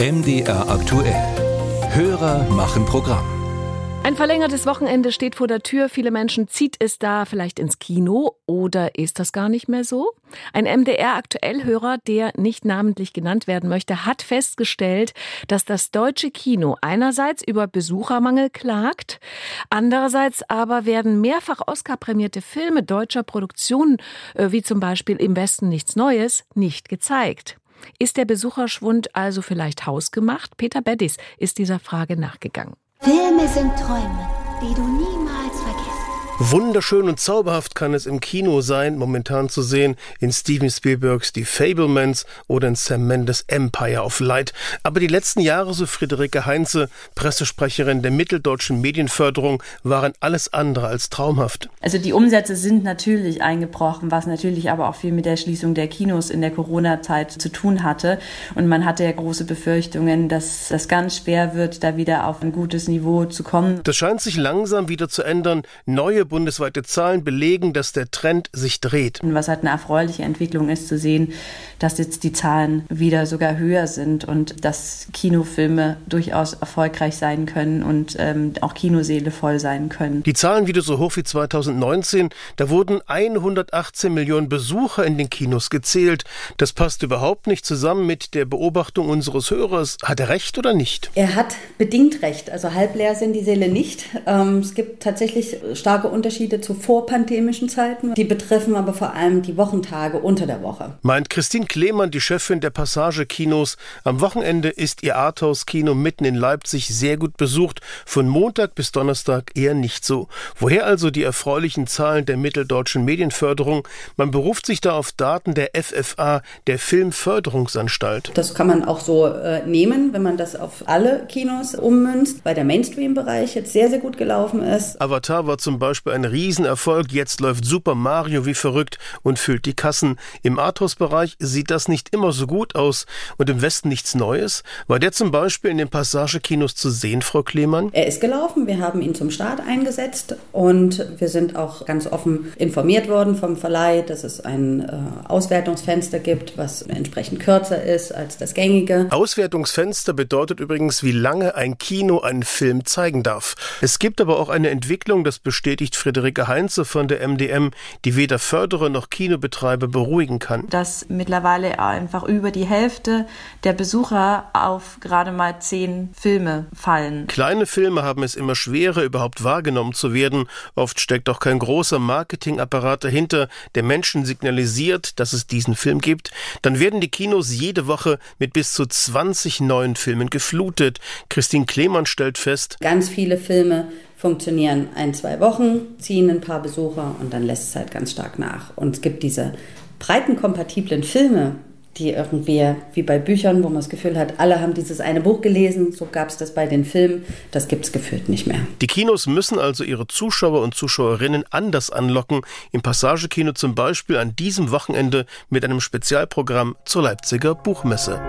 MDR aktuell. Hörer machen Programm. Ein verlängertes Wochenende steht vor der Tür. Viele Menschen zieht es da vielleicht ins Kino oder ist das gar nicht mehr so? Ein MDR-Aktuellhörer, der nicht namentlich genannt werden möchte, hat festgestellt, dass das deutsche Kino einerseits über Besuchermangel klagt, andererseits aber werden mehrfach Oscar-prämierte Filme deutscher Produktion, äh, wie zum Beispiel Im Westen nichts Neues, nicht gezeigt. Ist der Besucherschwund also vielleicht hausgemacht? Peter Beddis ist dieser Frage nachgegangen. Filme sind Träume, die du niemals vergisst. Wunderschön und zauberhaft kann es im Kino sein, momentan zu sehen in Steven Spielbergs Die Fablemans oder in Sam Mendes Empire of Light. Aber die letzten Jahre, so Friederike Heinze, Pressesprecherin der Mitteldeutschen Medienförderung, waren alles andere als traumhaft. Also die Umsätze sind natürlich eingebrochen, was natürlich aber auch viel mit der Schließung der Kinos in der Corona-Zeit zu tun hatte. Und man hatte ja große Befürchtungen, dass das ganz schwer wird, da wieder auf ein gutes Niveau zu kommen. Das scheint sich langsam wieder zu ändern. Neue bundesweite Zahlen belegen, dass der Trend sich dreht. Und was halt eine erfreuliche Entwicklung ist, zu sehen, dass jetzt die Zahlen wieder sogar höher sind und dass Kinofilme durchaus erfolgreich sein können und ähm, auch Kinoseele voll sein können. Die Zahlen wieder so hoch wie 2019. Da wurden 118 Millionen Besucher in den Kinos gezählt. Das passt überhaupt nicht zusammen mit der Beobachtung unseres Hörers. Hat er recht oder nicht? Er hat bedingt recht. Also halb leer sind die Seele nicht. Ähm, es gibt tatsächlich starke Unterschiede zu vorpandemischen Zeiten. Die betreffen aber vor allem die Wochentage unter der Woche. Meint Christine Klemann, die Chefin der Passage Kinos. Am Wochenende ist ihr Arthouse-Kino mitten in Leipzig sehr gut besucht. Von Montag bis Donnerstag eher nicht so. Woher also die erfreulichen Zahlen der mitteldeutschen Medienförderung? Man beruft sich da auf Daten der FFA, der Filmförderungsanstalt. Das kann man auch so äh, nehmen, wenn man das auf alle Kinos ummünzt, weil der Mainstream-Bereich jetzt sehr, sehr gut gelaufen ist. Avatar war zum Beispiel Beispiel ein Riesenerfolg. Jetzt läuft Super Mario wie verrückt und füllt die Kassen. Im Arthouse-Bereich sieht das nicht immer so gut aus. Und im Westen nichts Neues? War der zum Beispiel in den Passagekinos zu sehen, Frau Klemann? Er ist gelaufen. Wir haben ihn zum Start eingesetzt und wir sind auch ganz offen informiert worden vom Verleih, dass es ein äh, Auswertungsfenster gibt, was entsprechend kürzer ist als das gängige. Auswertungsfenster bedeutet übrigens, wie lange ein Kino einen Film zeigen darf. Es gibt aber auch eine Entwicklung, das bestätigt Friederike Heinze von der MDM, die weder Förderer noch Kinobetreiber beruhigen kann. Dass mittlerweile einfach über die Hälfte der Besucher auf gerade mal zehn Filme fallen. Kleine Filme haben es immer schwerer, überhaupt wahrgenommen zu werden. Oft steckt auch kein großer Marketingapparat dahinter, der Menschen signalisiert, dass es diesen Film gibt. Dann werden die Kinos jede Woche mit bis zu 20 neuen Filmen geflutet. Christine Klemann stellt fest, ganz viele Filme funktionieren ein, zwei Wochen, ziehen ein paar Besucher und dann lässt es halt ganz stark nach. Und es gibt diese breitenkompatiblen Filme, die irgendwie wie bei Büchern, wo man das Gefühl hat, alle haben dieses eine Buch gelesen, so gab es das bei den Filmen, das gibt es gefühlt nicht mehr. Die Kinos müssen also ihre Zuschauer und Zuschauerinnen anders anlocken, im Passagekino zum Beispiel an diesem Wochenende mit einem Spezialprogramm zur Leipziger Buchmesse.